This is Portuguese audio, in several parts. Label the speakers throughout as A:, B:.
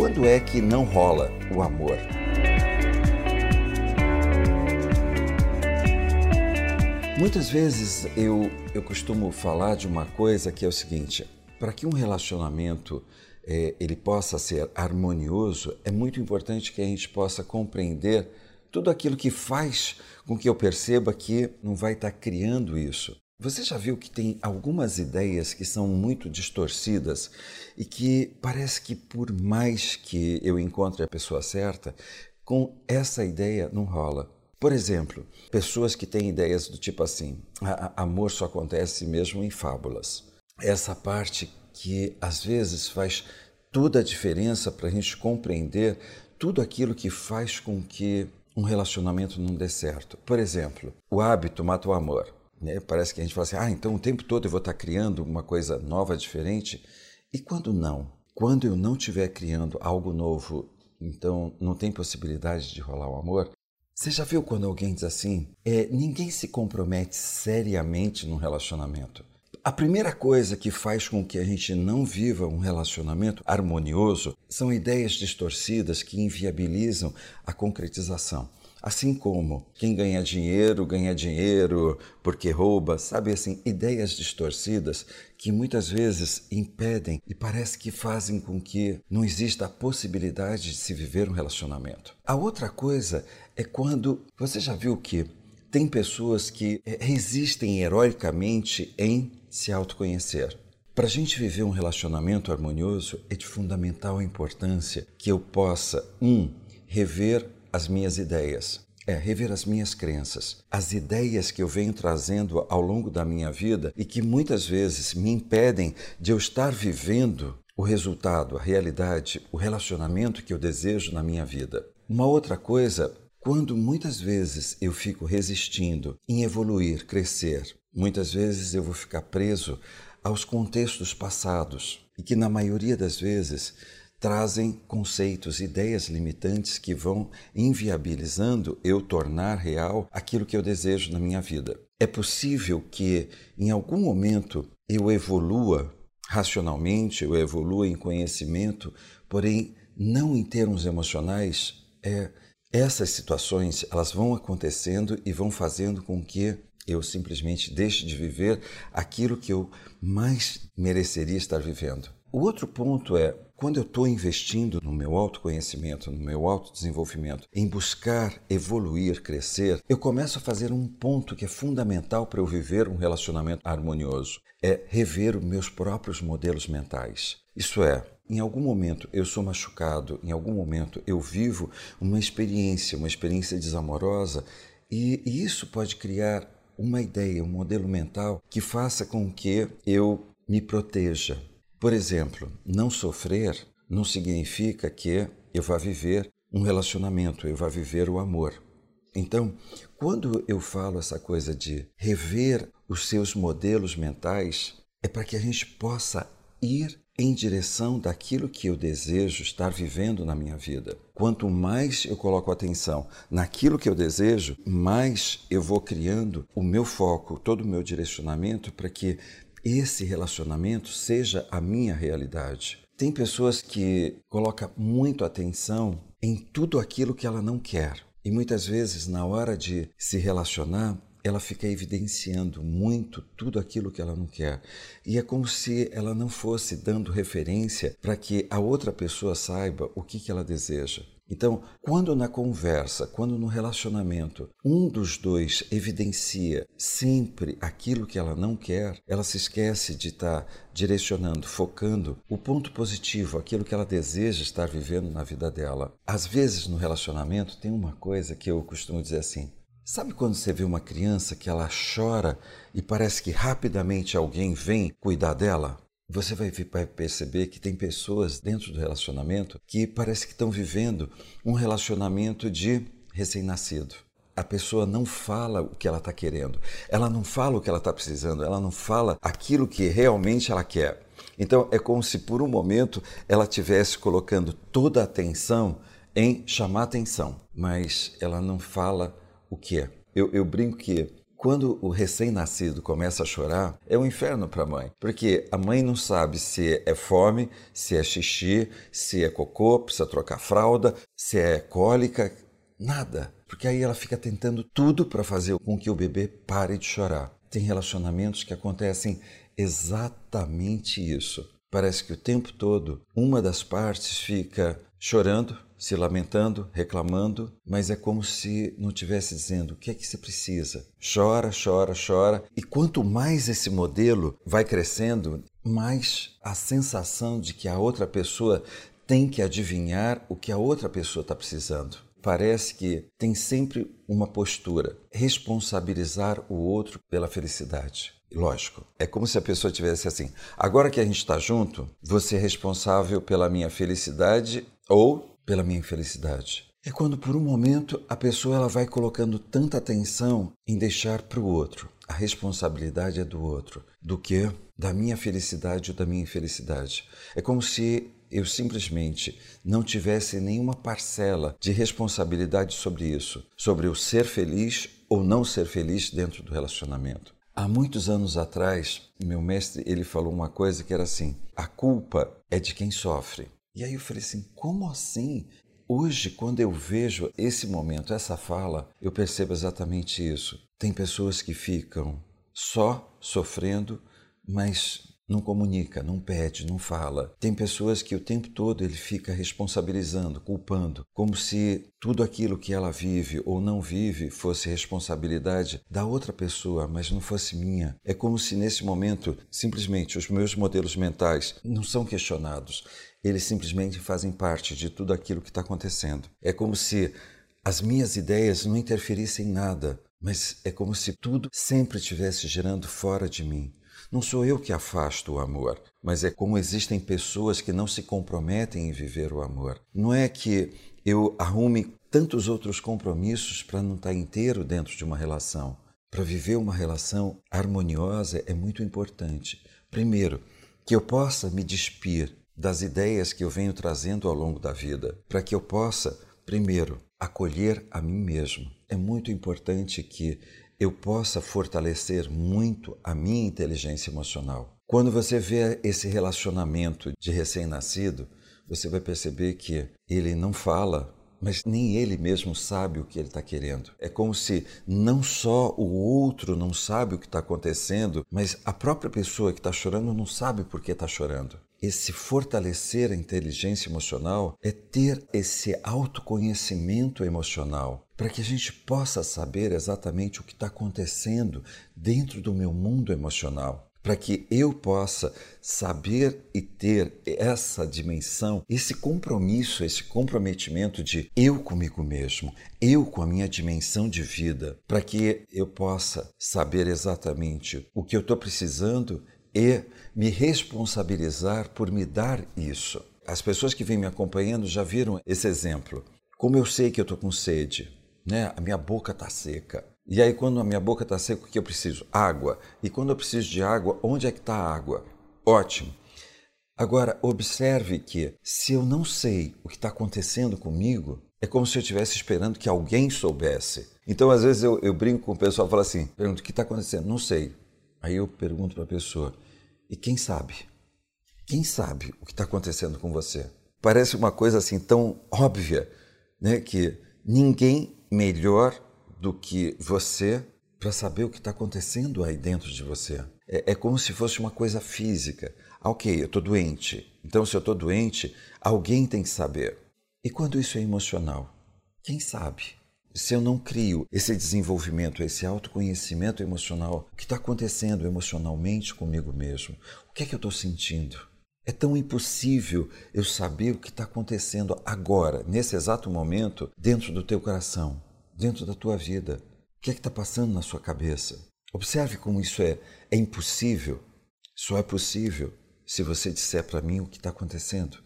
A: Quando é que não rola o amor? Muitas vezes eu, eu costumo falar de uma coisa que é o seguinte: para que um relacionamento é, ele possa ser harmonioso, é muito importante que a gente possa compreender tudo aquilo que faz com que eu perceba que não vai estar criando isso. Você já viu que tem algumas ideias que são muito distorcidas e que parece que por mais que eu encontre a pessoa certa, com essa ideia não rola. Por exemplo, pessoas que têm ideias do tipo assim: amor só acontece mesmo em fábulas. Essa parte que às vezes faz toda a diferença para a gente compreender tudo aquilo que faz com que um relacionamento não dê certo. Por exemplo, o hábito mata o amor. Né? Parece que a gente fala assim, ah, então o tempo todo eu vou estar criando uma coisa nova, diferente. E quando não? Quando eu não estiver criando algo novo, então não tem possibilidade de rolar o amor? Você já viu quando alguém diz assim? É, ninguém se compromete seriamente num relacionamento. A primeira coisa que faz com que a gente não viva um relacionamento harmonioso são ideias distorcidas que inviabilizam a concretização. Assim como quem ganha dinheiro, ganha dinheiro porque rouba, sabe assim, ideias distorcidas que muitas vezes impedem e parece que fazem com que não exista a possibilidade de se viver um relacionamento. A outra coisa é quando você já viu que tem pessoas que eh, resistem heroicamente em se autoconhecer. Para a gente viver um relacionamento harmonioso, é de fundamental importância que eu possa, um, rever as minhas ideias, é rever as minhas crenças, as ideias que eu venho trazendo ao longo da minha vida e que muitas vezes me impedem de eu estar vivendo o resultado, a realidade, o relacionamento que eu desejo na minha vida. Uma outra coisa, quando muitas vezes eu fico resistindo em evoluir, crescer, muitas vezes eu vou ficar preso aos contextos passados e que na maioria das vezes trazem conceitos, ideias limitantes que vão inviabilizando eu tornar real aquilo que eu desejo na minha vida. É possível que em algum momento eu evolua racionalmente, eu evolua em conhecimento, porém não em termos emocionais. É, essas situações elas vão acontecendo e vão fazendo com que eu simplesmente deixe de viver aquilo que eu mais mereceria estar vivendo. O outro ponto é quando eu estou investindo no meu autoconhecimento, no meu autodesenvolvimento, em buscar evoluir, crescer, eu começo a fazer um ponto que é fundamental para eu viver um relacionamento harmonioso. É rever os meus próprios modelos mentais. Isso é, em algum momento eu sou machucado, em algum momento eu vivo uma experiência, uma experiência desamorosa, e, e isso pode criar uma ideia, um modelo mental que faça com que eu me proteja, por exemplo, não sofrer não significa que eu vá viver um relacionamento, eu vá viver o amor. Então, quando eu falo essa coisa de rever os seus modelos mentais, é para que a gente possa ir em direção daquilo que eu desejo estar vivendo na minha vida. Quanto mais eu coloco atenção naquilo que eu desejo, mais eu vou criando o meu foco, todo o meu direcionamento para que esse relacionamento seja a minha realidade. Tem pessoas que colocam muito atenção em tudo aquilo que ela não quer. E muitas vezes, na hora de se relacionar, ela fica evidenciando muito tudo aquilo que ela não quer. E é como se ela não fosse dando referência para que a outra pessoa saiba o que, que ela deseja. Então, quando na conversa, quando no relacionamento, um dos dois evidencia sempre aquilo que ela não quer, ela se esquece de estar direcionando, focando o ponto positivo, aquilo que ela deseja estar vivendo na vida dela. Às vezes no relacionamento tem uma coisa que eu costumo dizer assim: Sabe quando você vê uma criança que ela chora e parece que rapidamente alguém vem cuidar dela? Você vai perceber que tem pessoas dentro do relacionamento que parece que estão vivendo um relacionamento de recém-nascido. A pessoa não fala o que ela está querendo, ela não fala o que ela está precisando, ela não fala aquilo que realmente ela quer. Então é como se por um momento ela estivesse colocando toda a atenção em chamar atenção, mas ela não fala o que é. Eu, eu brinco que quando o recém-nascido começa a chorar, é um inferno para a mãe, porque a mãe não sabe se é fome, se é xixi, se é cocô, precisa trocar fralda, se é cólica, nada. Porque aí ela fica tentando tudo para fazer com que o bebê pare de chorar. Tem relacionamentos que acontecem exatamente isso. Parece que o tempo todo uma das partes fica chorando, se lamentando, reclamando, mas é como se não tivesse dizendo o que é que você precisa. Chora, chora, chora. E quanto mais esse modelo vai crescendo, mais a sensação de que a outra pessoa tem que adivinhar o que a outra pessoa está precisando. Parece que tem sempre uma postura, responsabilizar o outro pela felicidade. Lógico, é como se a pessoa tivesse assim: agora que a gente está junto, você é responsável pela minha felicidade ou pela minha infelicidade. É quando por um momento a pessoa ela vai colocando tanta atenção em deixar para o outro. A responsabilidade é do outro, do que da minha felicidade ou da minha infelicidade. É como se eu simplesmente não tivesse nenhuma parcela de responsabilidade sobre isso, sobre o ser feliz ou não ser feliz dentro do relacionamento. Há muitos anos atrás, meu mestre ele falou uma coisa que era assim: a culpa é de quem sofre. E aí eu falei assim: como assim? Hoje, quando eu vejo esse momento, essa fala, eu percebo exatamente isso. Tem pessoas que ficam só sofrendo, mas não comunica, não pede, não fala. Tem pessoas que o tempo todo ele fica responsabilizando, culpando, como se tudo aquilo que ela vive ou não vive fosse responsabilidade da outra pessoa, mas não fosse minha. É como se nesse momento simplesmente os meus modelos mentais não são questionados, eles simplesmente fazem parte de tudo aquilo que está acontecendo. É como se as minhas ideias não interferissem em nada, mas é como se tudo sempre estivesse gerando fora de mim. Não sou eu que afasto o amor, mas é como existem pessoas que não se comprometem em viver o amor. Não é que eu arrume tantos outros compromissos para não estar inteiro dentro de uma relação. Para viver uma relação harmoniosa é muito importante. Primeiro, que eu possa me despir das ideias que eu venho trazendo ao longo da vida, para que eu possa, primeiro, acolher a mim mesmo. É muito importante que eu possa fortalecer muito a minha inteligência emocional. Quando você vê esse relacionamento de recém-nascido, você vai perceber que ele não fala, mas nem ele mesmo sabe o que ele está querendo. É como se não só o outro não sabe o que está acontecendo, mas a própria pessoa que está chorando não sabe por que está chorando. Esse fortalecer a inteligência emocional é ter esse autoconhecimento emocional para que a gente possa saber exatamente o que está acontecendo dentro do meu mundo emocional, para que eu possa saber e ter essa dimensão, esse compromisso, esse comprometimento de eu comigo mesmo, eu com a minha dimensão de vida, para que eu possa saber exatamente o que eu estou precisando e me responsabilizar por me dar isso. As pessoas que vêm me acompanhando já viram esse exemplo. Como eu sei que eu estou com sede, né? A minha boca está seca. E aí, quando a minha boca está seca, o que eu preciso? Água. E quando eu preciso de água, onde é que está a água? Ótimo. Agora, observe que se eu não sei o que está acontecendo comigo, é como se eu estivesse esperando que alguém soubesse. Então, às vezes, eu, eu brinco com o pessoal e falo assim: pergunto, o que está acontecendo? Não sei. Aí eu pergunto para a pessoa: e quem sabe? Quem sabe o que está acontecendo com você? Parece uma coisa assim tão óbvia, né? Que ninguém melhor do que você para saber o que está acontecendo aí dentro de você. É, é, como se fosse uma coisa física. Ah, ok, eu estou doente. Então, se eu estou doente, alguém tem que saber. E quando isso é emocional? Quem sabe? Se eu não crio esse desenvolvimento, esse autoconhecimento emocional, o que está acontecendo emocionalmente comigo mesmo? O que é que eu estou sentindo? É tão impossível eu saber o que está acontecendo agora, nesse exato momento, dentro do teu coração, dentro da tua vida. O que é que está passando na sua cabeça? Observe como isso é, é impossível. Só é possível se você disser para mim o que está acontecendo.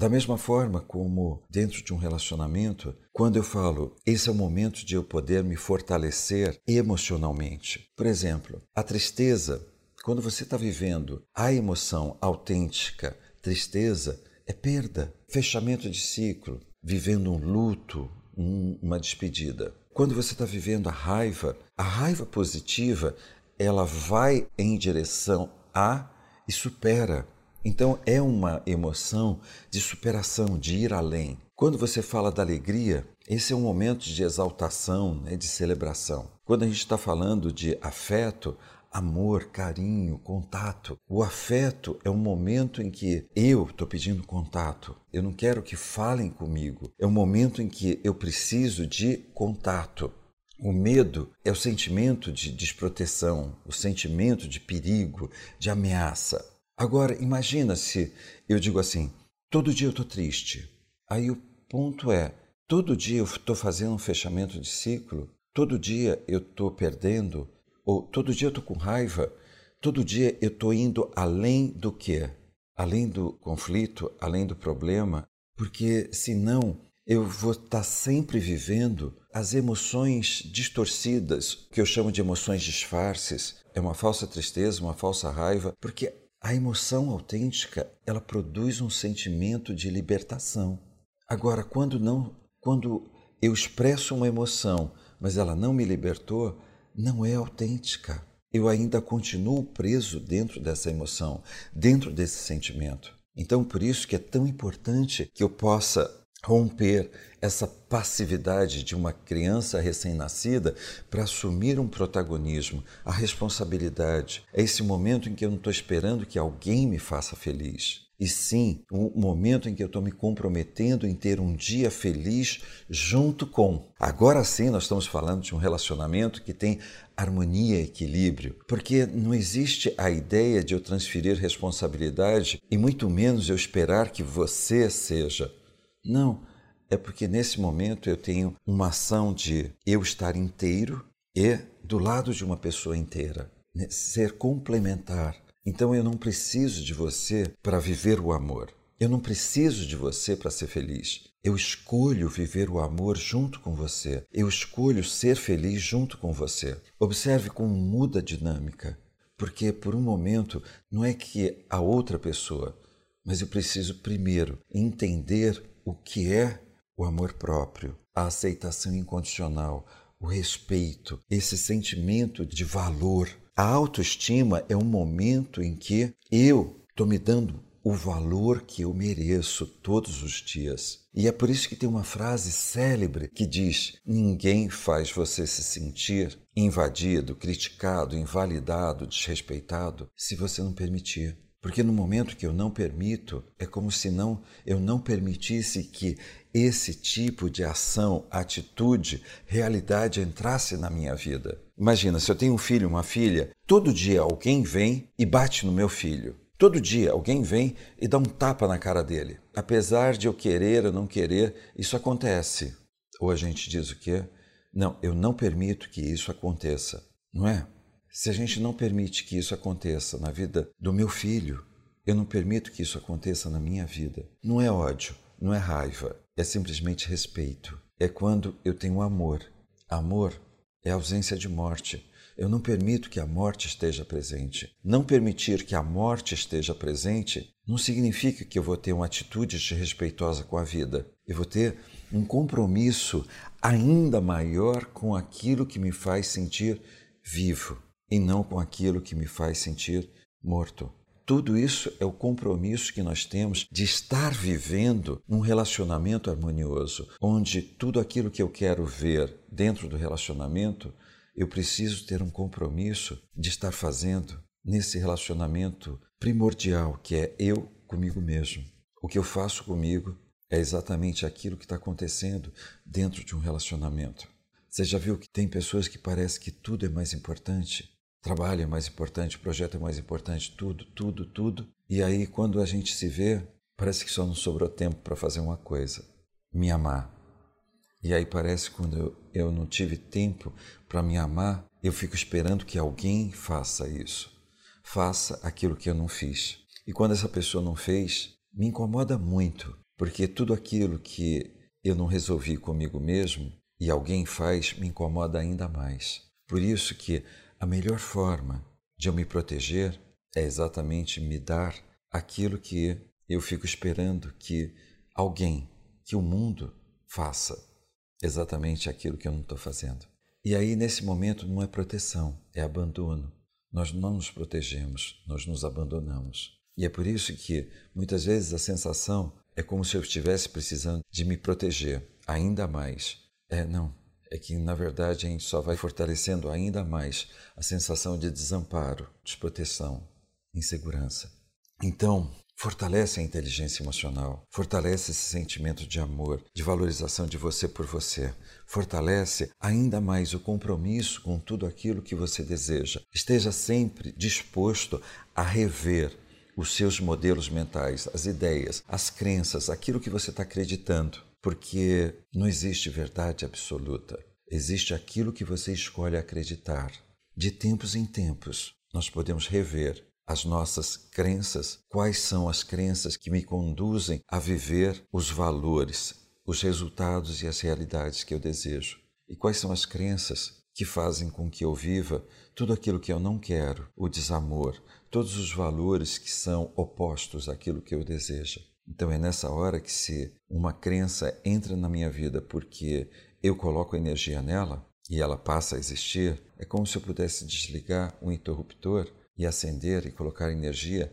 A: Da mesma forma como dentro de um relacionamento, quando eu falo, esse é o momento de eu poder me fortalecer emocionalmente. Por exemplo, a tristeza quando você está vivendo a emoção autêntica, tristeza, é perda, fechamento de ciclo, vivendo um luto, um, uma despedida. Quando você está vivendo a raiva, A raiva positiva, ela vai em direção a e supera. Então é uma emoção de superação, de ir além. Quando você fala da alegria, esse é um momento de exaltação, né, de celebração. Quando a gente está falando de afeto, amor, carinho, contato. O afeto é um momento em que eu estou pedindo contato. Eu não quero que falem comigo. É um momento em que eu preciso de contato. O medo é o sentimento de desproteção, o sentimento de perigo, de ameaça. Agora, imagina se eu digo assim: todo dia eu estou triste. Aí o ponto é: todo dia eu estou fazendo um fechamento de ciclo, todo dia eu estou perdendo, ou todo dia eu estou com raiva, todo dia eu estou indo além do que? Além do conflito, além do problema, porque senão eu vou estar tá sempre vivendo as emoções distorcidas, que eu chamo de emoções disfarces. É uma falsa tristeza, uma falsa raiva, porque a emoção autêntica, ela produz um sentimento de libertação. Agora, quando não, quando eu expresso uma emoção, mas ela não me libertou, não é autêntica. Eu ainda continuo preso dentro dessa emoção, dentro desse sentimento. Então, por isso que é tão importante que eu possa romper essa passividade de uma criança recém-nascida para assumir um protagonismo, a responsabilidade. É esse momento em que eu não estou esperando que alguém me faça feliz e sim um momento em que eu estou me comprometendo em ter um dia feliz junto com. Agora sim, nós estamos falando de um relacionamento que tem harmonia e equilíbrio, porque não existe a ideia de eu transferir responsabilidade e muito menos eu esperar que você seja. Não, é porque nesse momento eu tenho uma ação de eu estar inteiro e do lado de uma pessoa inteira, né? ser complementar então eu não preciso de você para viver o amor. Eu não preciso de você para ser feliz. Eu escolho viver o amor junto com você. Eu escolho ser feliz junto com você. Observe como muda a dinâmica. Porque por um momento não é que a outra pessoa, mas eu preciso primeiro entender o que é o amor próprio, a aceitação incondicional, o respeito, esse sentimento de valor a autoestima é um momento em que eu estou me dando o valor que eu mereço todos os dias. E é por isso que tem uma frase célebre que diz: Ninguém faz você se sentir invadido, criticado, invalidado, desrespeitado se você não permitir. Porque no momento que eu não permito, é como se não eu não permitisse que esse tipo de ação, atitude, realidade entrasse na minha vida. Imagina, se eu tenho um filho, uma filha, todo dia alguém vem e bate no meu filho. Todo dia alguém vem e dá um tapa na cara dele. Apesar de eu querer ou não querer, isso acontece. Ou a gente diz o quê? Não, eu não permito que isso aconteça, não é? Se a gente não permite que isso aconteça na vida do meu filho, eu não permito que isso aconteça na minha vida. Não é ódio, não é raiva, é simplesmente respeito. É quando eu tenho amor. Amor é ausência de morte. Eu não permito que a morte esteja presente. Não permitir que a morte esteja presente não significa que eu vou ter uma atitude desrespeitosa com a vida. Eu vou ter um compromisso ainda maior com aquilo que me faz sentir vivo e não com aquilo que me faz sentir morto. Tudo isso é o compromisso que nós temos de estar vivendo um relacionamento harmonioso, onde tudo aquilo que eu quero ver dentro do relacionamento, eu preciso ter um compromisso de estar fazendo nesse relacionamento primordial, que é eu comigo mesmo. O que eu faço comigo é exatamente aquilo que está acontecendo dentro de um relacionamento. Você já viu que tem pessoas que parece que tudo é mais importante? Trabalho é mais importante, projeto é mais importante, tudo, tudo, tudo. E aí, quando a gente se vê, parece que só não sobrou tempo para fazer uma coisa: me amar. E aí parece quando eu, eu não tive tempo para me amar, eu fico esperando que alguém faça isso, faça aquilo que eu não fiz. E quando essa pessoa não fez, me incomoda muito, porque tudo aquilo que eu não resolvi comigo mesmo e alguém faz me incomoda ainda mais. Por isso que a melhor forma de eu me proteger é exatamente me dar aquilo que eu fico esperando que alguém, que o mundo faça exatamente aquilo que eu não estou fazendo. E aí, nesse momento, não é proteção, é abandono. Nós não nos protegemos, nós nos abandonamos. E é por isso que muitas vezes a sensação é como se eu estivesse precisando de me proteger ainda mais. É, não. É que, na verdade, a gente só vai fortalecendo ainda mais a sensação de desamparo, desproteção, insegurança. Então, fortalece a inteligência emocional, fortalece esse sentimento de amor, de valorização de você por você, fortalece ainda mais o compromisso com tudo aquilo que você deseja. Esteja sempre disposto a rever os seus modelos mentais, as ideias, as crenças, aquilo que você está acreditando, porque não existe verdade absoluta. Existe aquilo que você escolhe acreditar. De tempos em tempos, nós podemos rever as nossas crenças, quais são as crenças que me conduzem a viver os valores, os resultados e as realidades que eu desejo, e quais são as crenças que fazem com que eu viva tudo aquilo que eu não quero, o desamor, todos os valores que são opostos àquilo que eu desejo. Então é nessa hora que se uma crença entra na minha vida porque eu coloco energia nela e ela passa a existir, é como se eu pudesse desligar um interruptor e acender e colocar energia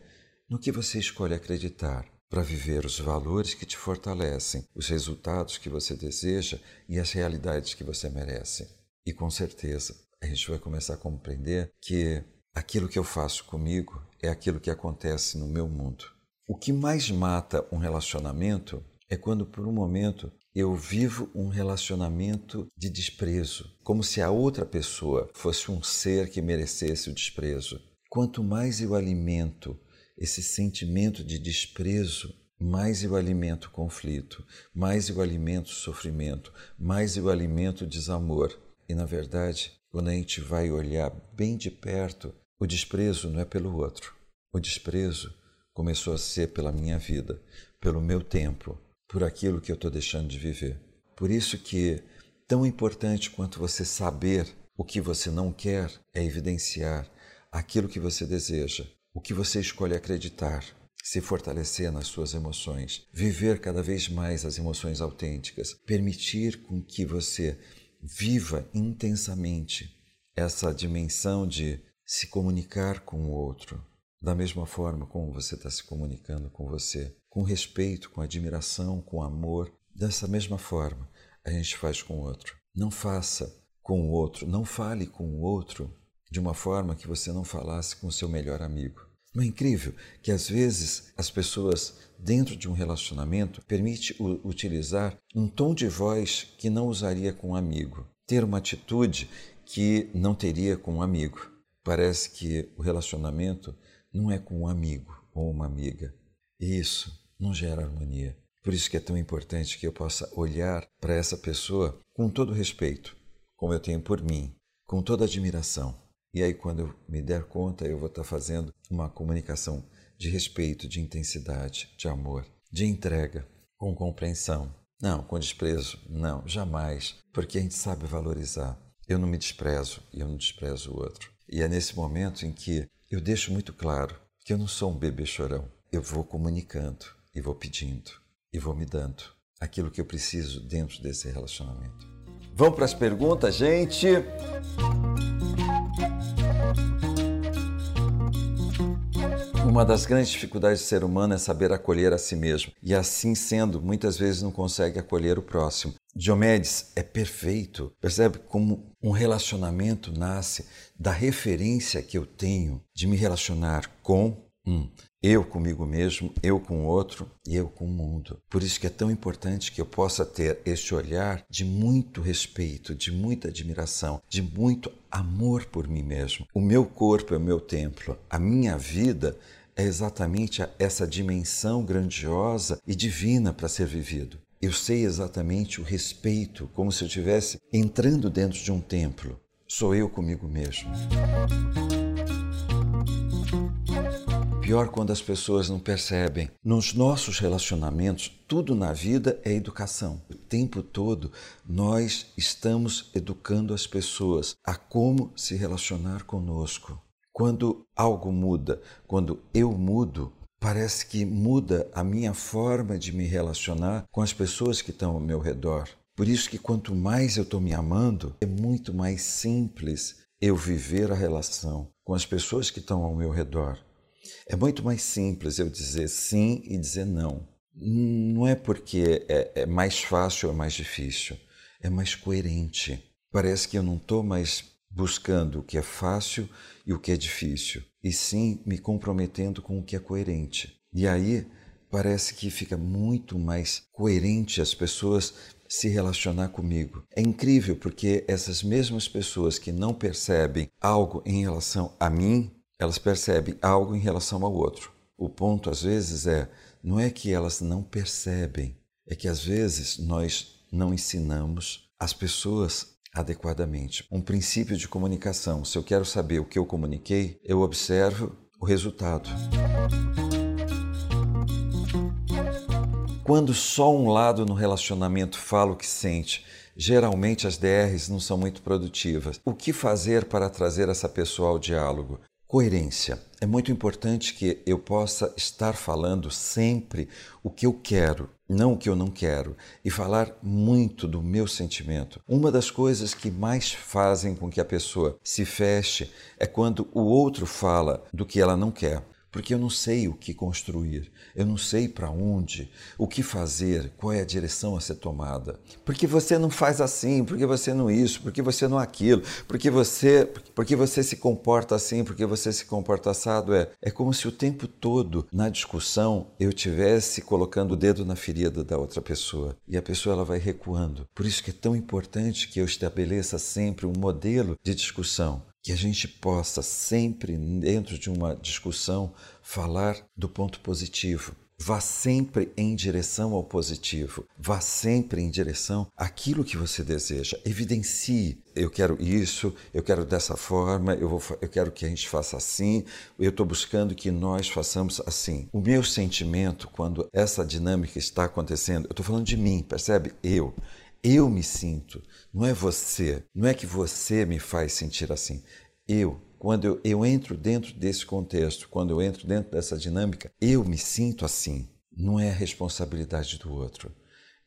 A: no que você escolhe acreditar para viver os valores que te fortalecem, os resultados que você deseja e as realidades que você merece. E com certeza a gente vai começar a compreender que aquilo que eu faço comigo é aquilo que acontece no meu mundo. O que mais mata um relacionamento é quando por um momento eu vivo um relacionamento de desprezo, como se a outra pessoa fosse um ser que merecesse o desprezo. Quanto mais eu alimento esse sentimento de desprezo, mais eu alimento conflito, mais eu alimento sofrimento, mais eu alimento desamor. E na verdade, quando a gente vai olhar bem de perto, o desprezo não é pelo outro. O desprezo começou a ser pela minha vida, pelo meu tempo, por aquilo que eu estou deixando de viver. Por isso que tão importante quanto você saber o que você não quer é evidenciar aquilo que você deseja, o que você escolhe acreditar, se fortalecer nas suas emoções, viver cada vez mais as emoções autênticas, permitir com que você viva intensamente essa dimensão de se comunicar com o outro, da mesma forma como você está se comunicando com você, com respeito, com admiração, com amor, dessa mesma forma a gente faz com o outro. Não faça com o outro, não fale com o outro de uma forma que você não falasse com o seu melhor amigo. Não é incrível que às vezes as pessoas dentro de um relacionamento permite utilizar um tom de voz que não usaria com um amigo, ter uma atitude que não teria com um amigo. Parece que o relacionamento não é com um amigo ou uma amiga. E isso não gera harmonia. Por isso que é tão importante que eu possa olhar para essa pessoa com todo respeito, como eu tenho por mim, com toda admiração e aí, quando eu me der conta, eu vou estar fazendo uma comunicação de respeito, de intensidade, de amor, de entrega, com compreensão. Não, com desprezo, não, jamais, porque a gente sabe valorizar. Eu não me desprezo e eu não desprezo o outro. E é nesse momento em que eu deixo muito claro que eu não sou um bebê chorão. Eu vou comunicando e vou pedindo e vou me dando aquilo que eu preciso dentro desse relacionamento. Vamos para as perguntas, gente? Uma das grandes dificuldades do ser humano é saber acolher a si mesmo, e assim sendo, muitas vezes não consegue acolher o próximo. Diomedes é perfeito. Percebe como um relacionamento nasce da referência que eu tenho de me relacionar com um, eu comigo mesmo, eu com o outro e eu com o mundo. Por isso que é tão importante que eu possa ter este olhar de muito respeito, de muita admiração, de muito amor por mim mesmo. O meu corpo é o meu templo, a minha vida é exatamente essa dimensão grandiosa e divina para ser vivido. Eu sei exatamente o respeito, como se eu estivesse entrando dentro de um templo. Sou eu comigo mesmo. Pior quando as pessoas não percebem. Nos nossos relacionamentos, tudo na vida é educação. O tempo todo nós estamos educando as pessoas a como se relacionar conosco. Quando algo muda, quando eu mudo, parece que muda a minha forma de me relacionar com as pessoas que estão ao meu redor. Por isso que quanto mais eu estou me amando, é muito mais simples eu viver a relação com as pessoas que estão ao meu redor. É muito mais simples eu dizer sim e dizer não. Não é porque é, é mais fácil ou mais difícil, é mais coerente. Parece que eu não estou mais buscando o que é fácil e o que é difícil, e sim me comprometendo com o que é coerente. E aí parece que fica muito mais coerente as pessoas se relacionar comigo. É incrível porque essas mesmas pessoas que não percebem algo em relação a mim, elas percebem algo em relação ao outro. O ponto às vezes é não é que elas não percebem, é que às vezes nós não ensinamos as pessoas adequadamente. Um princípio de comunicação. Se eu quero saber o que eu comuniquei, eu observo o resultado. Quando só um lado no relacionamento fala o que sente, geralmente as DRs não são muito produtivas. O que fazer para trazer essa pessoa ao diálogo? Coerência. É muito importante que eu possa estar falando sempre o que eu quero, não o que eu não quero, e falar muito do meu sentimento. Uma das coisas que mais fazem com que a pessoa se feche é quando o outro fala do que ela não quer porque eu não sei o que construir, eu não sei para onde, o que fazer, qual é a direção a ser tomada. Porque você não faz assim, porque você não isso, porque você não aquilo, porque você, porque você se comporta assim, porque você se comporta assado? É, é como se o tempo todo na discussão eu tivesse colocando o dedo na ferida da outra pessoa. E a pessoa ela vai recuando. Por isso que é tão importante que eu estabeleça sempre um modelo de discussão que a gente possa sempre, dentro de uma discussão, falar do ponto positivo. Vá sempre em direção ao positivo. Vá sempre em direção àquilo que você deseja. Evidencie. Eu quero isso, eu quero dessa forma, eu, vou, eu quero que a gente faça assim, eu estou buscando que nós façamos assim. O meu sentimento, quando essa dinâmica está acontecendo, eu estou falando de mim, percebe? Eu. Eu me sinto, não é você. Não é que você me faz sentir assim. Eu, quando eu, eu entro dentro desse contexto, quando eu entro dentro dessa dinâmica, eu me sinto assim. Não é a responsabilidade do outro,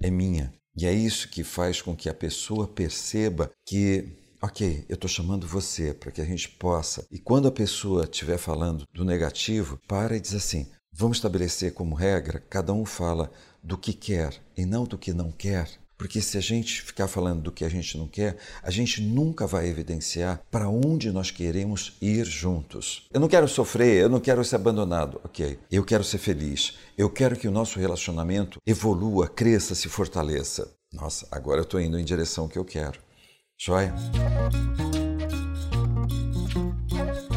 A: é minha. E é isso que faz com que a pessoa perceba que, ok, eu estou chamando você para que a gente possa. E quando a pessoa estiver falando do negativo, para e diz assim: vamos estabelecer como regra, cada um fala do que quer e não do que não quer. Porque se a gente ficar falando do que a gente não quer, a gente nunca vai evidenciar para onde nós queremos ir juntos. Eu não quero sofrer, eu não quero ser abandonado. Ok, eu quero ser feliz. Eu quero que o nosso relacionamento evolua, cresça, se fortaleça. Nossa, agora eu estou indo em direção que eu quero. Joia?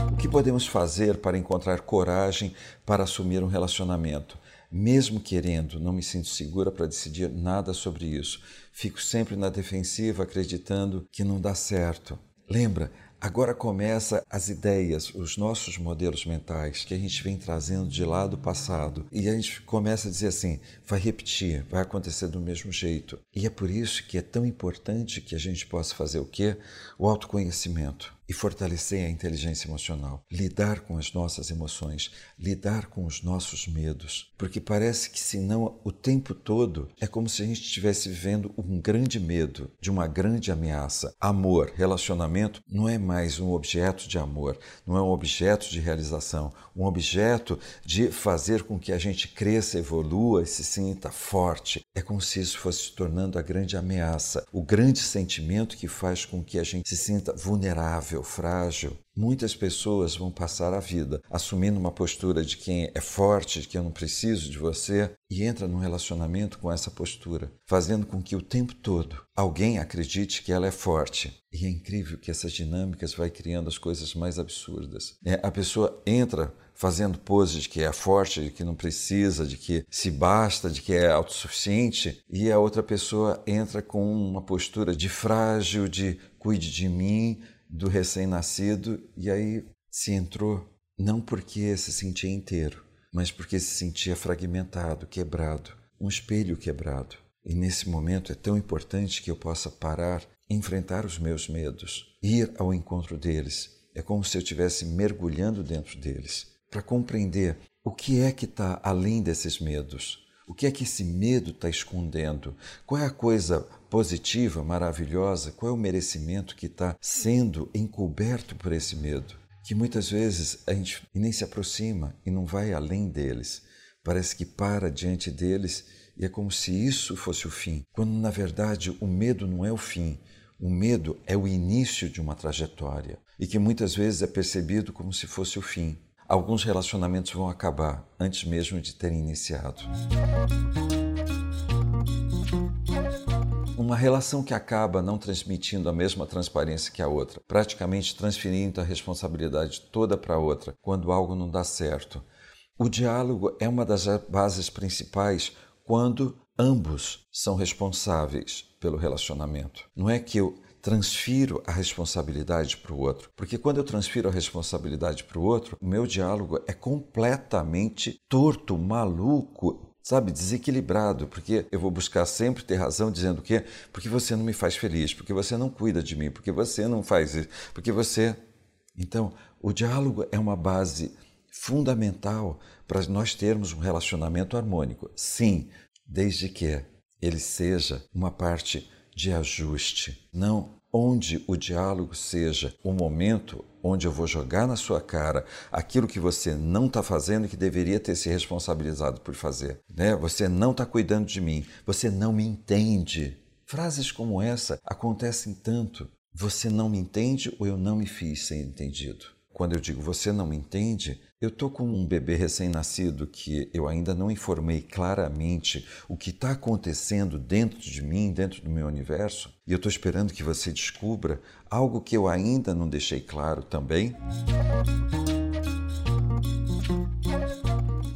A: O que podemos fazer para encontrar coragem para assumir um relacionamento? Mesmo querendo, não me sinto segura para decidir nada sobre isso. Fico sempre na defensiva, acreditando que não dá certo. Lembra, Agora começa as ideias, os nossos modelos mentais que a gente vem trazendo de lá do passado e a gente começa a dizer assim, vai repetir, vai acontecer do mesmo jeito. E é por isso que é tão importante que a gente possa fazer o quê? O autoconhecimento e fortalecer a inteligência emocional, lidar com as nossas emoções, lidar com os nossos medos, porque parece que senão o tempo todo é como se a gente estivesse vivendo um grande medo de uma grande ameaça. Amor, relacionamento não é mais um objeto de amor, não é um objeto de realização, um objeto de fazer com que a gente cresça, evolua e se sinta forte. É como se isso fosse se tornando a grande ameaça, o grande sentimento que faz com que a gente se sinta vulnerável frágil, muitas pessoas vão passar a vida assumindo uma postura de quem é forte, de que eu não preciso de você, e entra num relacionamento com essa postura, fazendo com que o tempo todo alguém acredite que ela é forte. E é incrível que essas dinâmicas vai criando as coisas mais absurdas. É, a pessoa entra fazendo pose de que é forte, de que não precisa, de que se basta, de que é autossuficiente, e a outra pessoa entra com uma postura de frágil, de cuide de mim, do recém-nascido e aí se entrou não porque se sentia inteiro, mas porque se sentia fragmentado, quebrado, um espelho quebrado. E nesse momento é tão importante que eu possa parar, enfrentar os meus medos, ir ao encontro deles. É como se eu estivesse mergulhando dentro deles, para compreender o que é que está além desses medos, o que é que esse medo está escondendo, qual é a coisa positiva, maravilhosa, qual é o merecimento que está sendo encoberto por esse medo? Que muitas vezes a gente nem se aproxima e não vai além deles. Parece que para diante deles e é como se isso fosse o fim, quando na verdade o medo não é o fim, o medo é o início de uma trajetória e que muitas vezes é percebido como se fosse o fim. Alguns relacionamentos vão acabar antes mesmo de terem iniciado. Uma relação que acaba não transmitindo a mesma transparência que a outra, praticamente transferindo a responsabilidade toda para a outra quando algo não dá certo. O diálogo é uma das bases principais quando ambos são responsáveis pelo relacionamento. Não é que eu transfiro a responsabilidade para o outro, porque quando eu transfiro a responsabilidade para o outro, o meu diálogo é completamente torto, maluco, sabe, desequilibrado, porque eu vou buscar sempre ter razão dizendo o quê? Porque você não me faz feliz, porque você não cuida de mim, porque você não faz isso, porque você. Então, o diálogo é uma base fundamental para nós termos um relacionamento harmônico. Sim, desde que ele seja uma parte de ajuste, não onde o diálogo seja o momento onde eu vou jogar na sua cara aquilo que você não está fazendo e que deveria ter se responsabilizado por fazer. Né? Você não está cuidando de mim, você não me entende. Frases como essa acontecem tanto. Você não me entende ou eu não me fiz ser entendido. Quando eu digo você não me entende, eu estou com um bebê recém-nascido que eu ainda não informei claramente o que está acontecendo dentro de mim, dentro do meu universo, e eu estou esperando que você descubra algo que eu ainda não deixei claro também.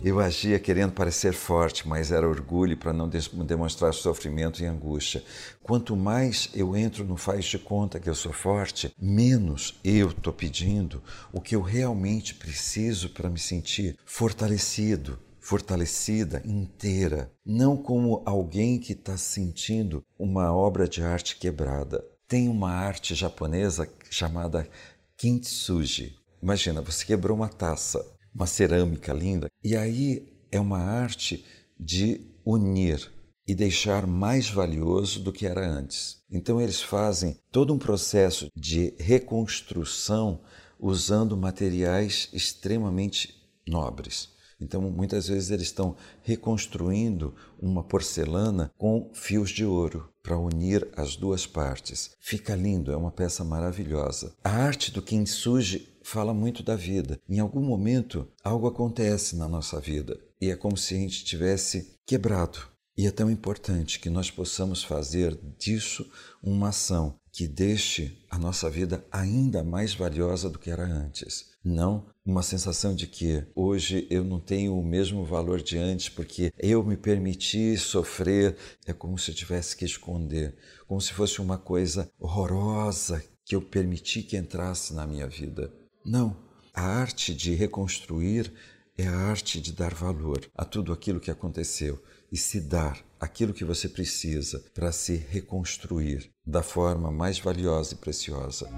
A: Eu agia querendo parecer forte, mas era orgulho para não demonstrar sofrimento e angústia. Quanto mais eu entro no faz de conta que eu sou forte, menos eu estou pedindo o que eu realmente preciso para me sentir fortalecido, fortalecida, inteira, não como alguém que está sentindo uma obra de arte quebrada. Tem uma arte japonesa chamada kintsugi. Imagina, você quebrou uma taça uma cerâmica linda. E aí é uma arte de unir e deixar mais valioso do que era antes. Então eles fazem todo um processo de reconstrução usando materiais extremamente nobres. Então, muitas vezes eles estão reconstruindo uma porcelana com fios de ouro para unir as duas partes. Fica lindo, é uma peça maravilhosa. A arte do kintsugi fala muito da vida. Em algum momento, algo acontece na nossa vida e é como se a gente tivesse quebrado. E é tão importante que nós possamos fazer disso uma ação que deixe a nossa vida ainda mais valiosa do que era antes. Não uma sensação de que hoje eu não tenho o mesmo valor de antes porque eu me permiti sofrer. É como se eu tivesse que esconder, como se fosse uma coisa horrorosa que eu permiti que entrasse na minha vida. Não. A arte de reconstruir é a arte de dar valor a tudo aquilo que aconteceu e se dar aquilo que você precisa para se reconstruir da forma mais valiosa e preciosa.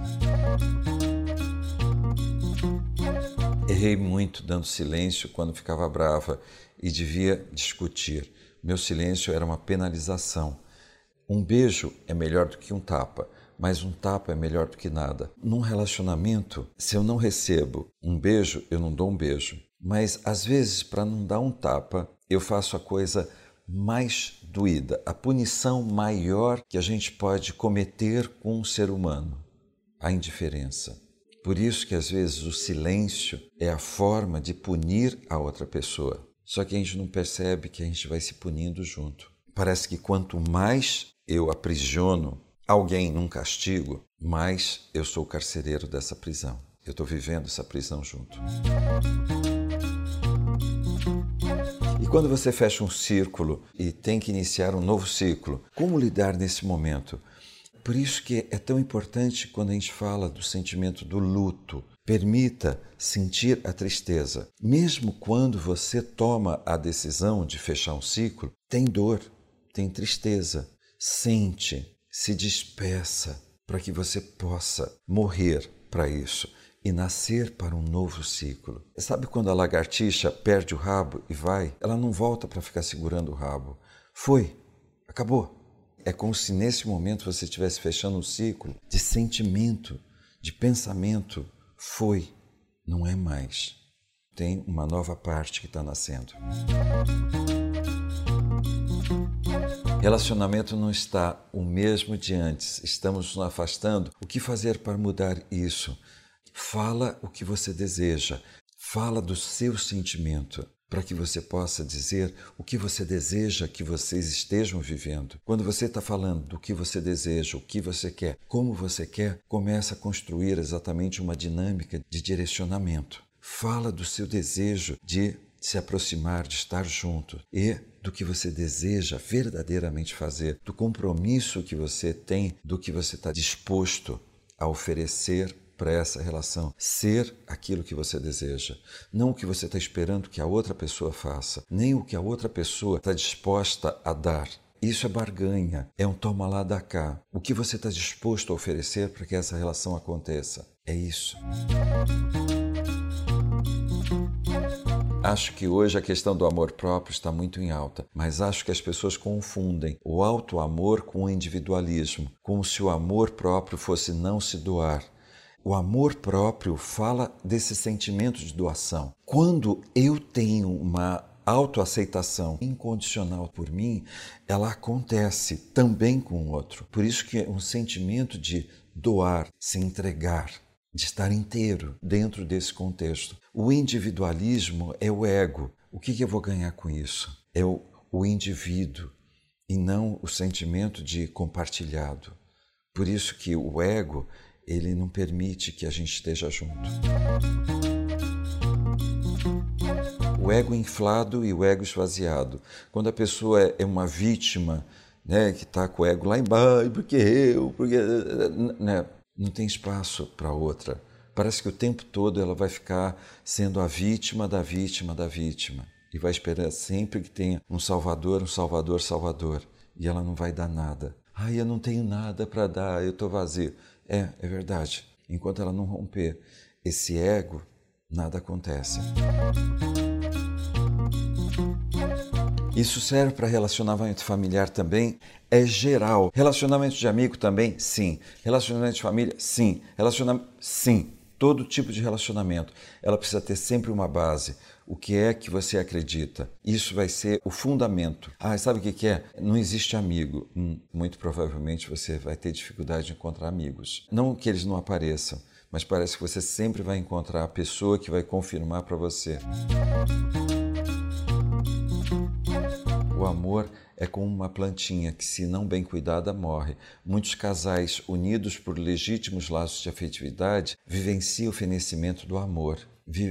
A: Errei muito dando silêncio quando ficava brava e devia discutir. Meu silêncio era uma penalização. Um beijo é melhor do que um tapa mas um tapa é melhor do que nada. Num relacionamento, se eu não recebo um beijo, eu não dou um beijo. Mas às vezes, para não dar um tapa, eu faço a coisa mais doída, a punição maior que a gente pode cometer com um ser humano, a indiferença. Por isso que às vezes o silêncio é a forma de punir a outra pessoa. Só que a gente não percebe que a gente vai se punindo junto. Parece que quanto mais eu aprisiono alguém num castigo, mas eu sou o carcereiro dessa prisão. Eu estou vivendo essa prisão junto. E quando você fecha um círculo e tem que iniciar um novo ciclo, como lidar nesse momento? Por isso que é tão importante quando a gente fala do sentimento do luto. Permita sentir a tristeza. Mesmo quando você toma a decisão de fechar um ciclo, tem dor, tem tristeza. Sente, se despeça para que você possa morrer para isso e nascer para um novo ciclo. Sabe quando a lagartixa perde o rabo e vai? Ela não volta para ficar segurando o rabo. Foi, acabou. é como se nesse momento você estivesse fechando um ciclo de sentimento, de pensamento. Foi, não é mais. Tem uma nova parte que está nascendo. Relacionamento não está o mesmo de antes, estamos nos afastando. O que fazer para mudar isso? Fala o que você deseja, fala do seu sentimento, para que você possa dizer o que você deseja que vocês estejam vivendo. Quando você está falando do que você deseja, o que você quer, como você quer, começa a construir exatamente uma dinâmica de direcionamento. Fala do seu desejo de se aproximar, de estar junto e do que você deseja verdadeiramente fazer, do compromisso que você tem, do que você está disposto a oferecer para essa relação. Ser aquilo que você deseja. Não o que você está esperando que a outra pessoa faça, nem o que a outra pessoa está disposta a dar. Isso é barganha, é um toma lá da cá. O que você está disposto a oferecer para que essa relação aconteça. É isso. Acho que hoje a questão do amor próprio está muito em alta, mas acho que as pessoas confundem o auto-amor com o individualismo, como se o amor próprio fosse não se doar. O amor próprio fala desse sentimento de doação. Quando eu tenho uma autoaceitação incondicional por mim, ela acontece também com o outro. Por isso que é um sentimento de doar, se entregar, de estar inteiro dentro desse contexto. O individualismo é o ego. O que, eu vou ganhar com isso? É o, o indivíduo e não o sentimento de compartilhado. Por isso que o ego ele não permite que a gente esteja junto. O ego inflado e o ego esvaziado. Quando a pessoa é uma vítima, né, que está com o ego lá embaixo, porque eu, porque né, não tem espaço para outra. Parece que o tempo todo ela vai ficar sendo a vítima da vítima da vítima e vai esperar sempre que tenha um salvador, um salvador, salvador. E ela não vai dar nada. Ai, eu não tenho nada para dar, eu estou vazio. É, é verdade. Enquanto ela não romper esse ego, nada acontece. Isso serve para relacionamento familiar também? É geral. Relacionamento de amigo também? Sim. Relacionamento de família? Sim. Relacionamento? Sim. Todo tipo de relacionamento. Ela precisa ter sempre uma base. O que é que você acredita? Isso vai ser o fundamento. Ah, sabe o que é? Não existe amigo. Hum, muito provavelmente você vai ter dificuldade de encontrar amigos. Não que eles não apareçam, mas parece que você sempre vai encontrar a pessoa que vai confirmar para você. O amor é como uma plantinha que, se não bem cuidada, morre. Muitos casais, unidos por legítimos laços de afetividade, vivenciam o fenecimento do amor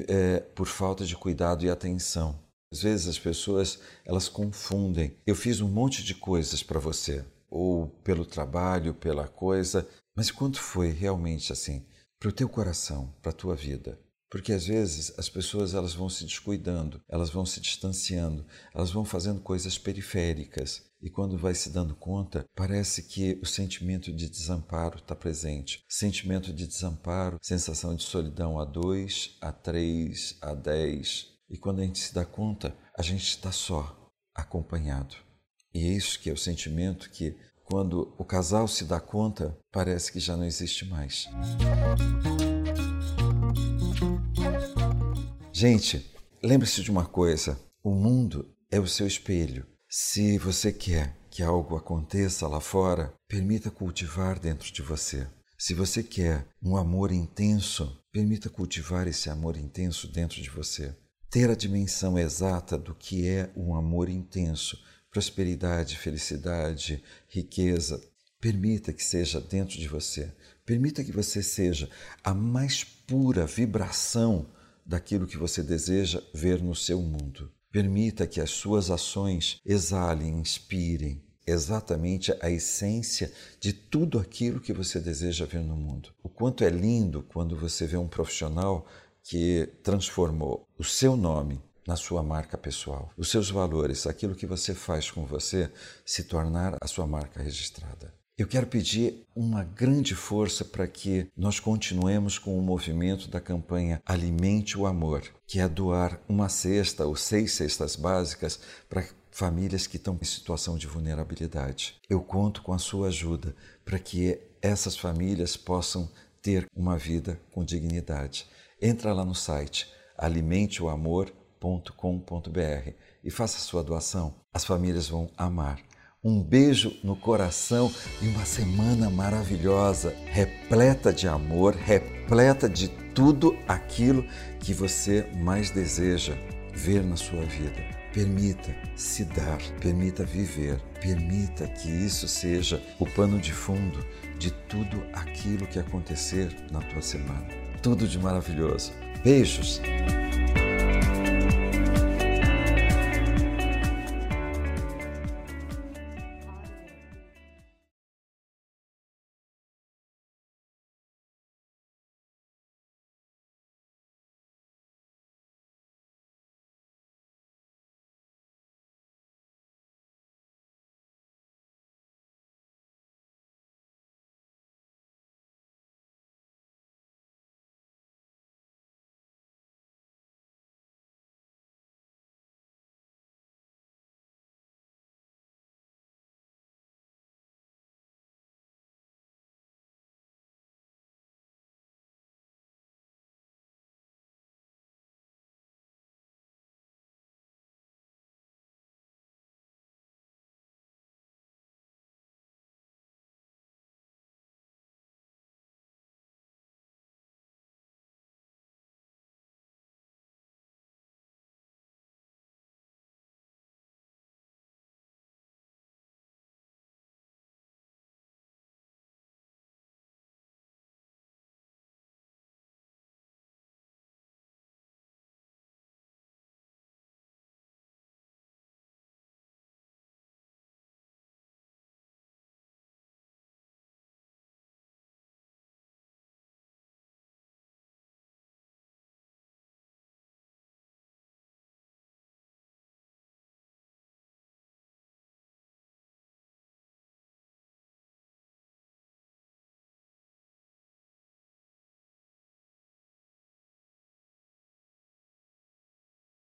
A: é, por falta de cuidado e atenção. Às vezes as pessoas elas confundem. Eu fiz um monte de coisas para você, ou pelo trabalho, pela coisa, mas quanto foi realmente assim para o teu coração, para a tua vida? Porque às vezes as pessoas elas vão se descuidando, elas vão se distanciando, elas vão fazendo coisas periféricas e quando vai se dando conta, parece que o sentimento de desamparo está presente. Sentimento de desamparo, sensação de solidão a dois, a três, a dez. E quando a gente se dá conta, a gente está só, acompanhado. E é isso que é o sentimento que, quando o casal se dá conta, parece que já não existe mais. Gente, lembre-se de uma coisa: o mundo é o seu espelho. Se você quer que algo aconteça lá fora, permita cultivar dentro de você. Se você quer um amor intenso, permita cultivar esse amor intenso dentro de você. Ter a dimensão exata do que é um amor intenso, prosperidade, felicidade, riqueza, permita que seja dentro de você. Permita que você seja a mais pura vibração daquilo que você deseja ver no seu mundo. Permita que as suas ações exalem, inspirem exatamente a essência de tudo aquilo que você deseja ver no mundo. O quanto é lindo quando você vê um profissional que transformou o seu nome na sua marca pessoal, os seus valores, aquilo que você faz com você se tornar a sua marca registrada. Eu quero pedir uma grande força para que nós continuemos com o movimento da campanha Alimente o Amor, que é doar uma cesta ou seis cestas básicas para famílias que estão em situação de vulnerabilidade. Eu conto com a sua ajuda para que essas famílias possam ter uma vida com dignidade. Entra lá no site alimenteoamor.com.br e faça sua doação. As famílias vão amar. Um beijo no coração e uma semana maravilhosa, repleta de amor, repleta de tudo aquilo que você mais deseja ver na sua vida. Permita se dar, permita viver, permita que isso seja o pano de fundo de tudo aquilo que acontecer na tua semana. Tudo de maravilhoso. Beijos!